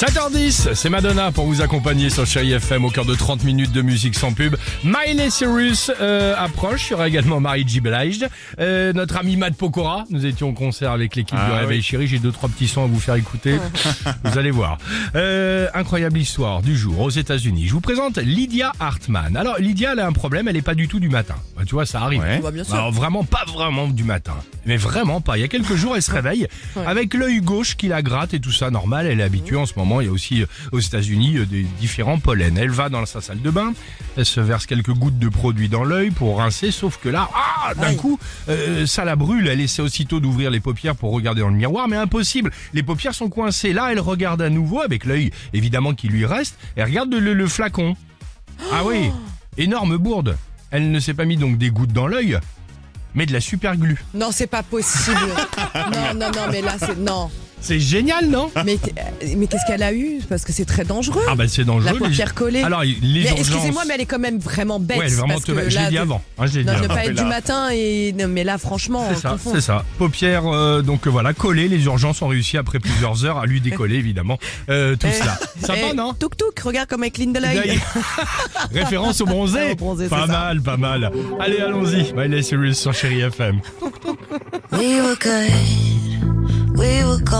7h10, c'est Madonna pour vous accompagner sur Chéri FM au cœur de 30 minutes de musique sans pub. Miley Cyrus euh, approche, il y aura également Marie J. Blige, euh, notre ami Matt Pokora. Nous étions au concert avec l'équipe Ah du Réveil Chéri. J'ai deux trois petits sons à vous faire écouter. vous allez voir. Euh, incroyable histoire du jour aux États-Unis. Je vous présente Lydia Hartman. Alors Lydia, elle a un problème, elle est pas du tout du matin. Bah, tu vois, ça arrive. Ouais. Bah, bien sûr. Alors vraiment pas vraiment du matin. Mais vraiment pas. Il y a quelques jours, elle se réveille avec l'œil gauche qui la gratte et tout ça. Normal, elle est habituée en ce moment. Il y a aussi euh, aux États-Unis euh, des différents pollens. Elle va dans sa salle de bain, elle se verse quelques gouttes de produit dans l'œil pour rincer. Sauf que là, ah, d'un coup, euh, ça la brûle. Elle essaie aussitôt d'ouvrir les paupières pour regarder dans le miroir, mais impossible. Les paupières sont coincées. Là, elle regarde à nouveau avec l'œil évidemment qui lui reste. Elle regarde le, le flacon. Ah oui, énorme bourde. Elle ne s'est pas mis donc des gouttes dans l'œil, mais de la super glue. Non, c'est pas possible. non, non, non, mais là, c'est. Non. C'est génial, non Mais, mais qu'est-ce qu'elle a eu? Parce que c'est très dangereux. Ah bah c'est dangereux. La paupière collée. Alors les mais urgences. excusez-moi, mais elle est quand même vraiment bête. Ouais, elle est vraiment parce te- que Je l'ai dit de- avant. hein, je l'ai dit Non, ne avant. pas être là. du matin et. non, mais là, franchement, C'est ça, c'est ça. Paupières, euh, donc euh, voilà, collées. Les urgences ont réussi après plusieurs heures à lui décoller, évidemment, euh, tout Eh, cela. Sympa, eh, non? Touk touk, regarde comme elle cligne de l'œil. Référence au bronzé. Au bronzé, pas ça. mal, pas mal. Allez, allons-y. Miley Cyrus sur Chéri FM. We were good, we were gold.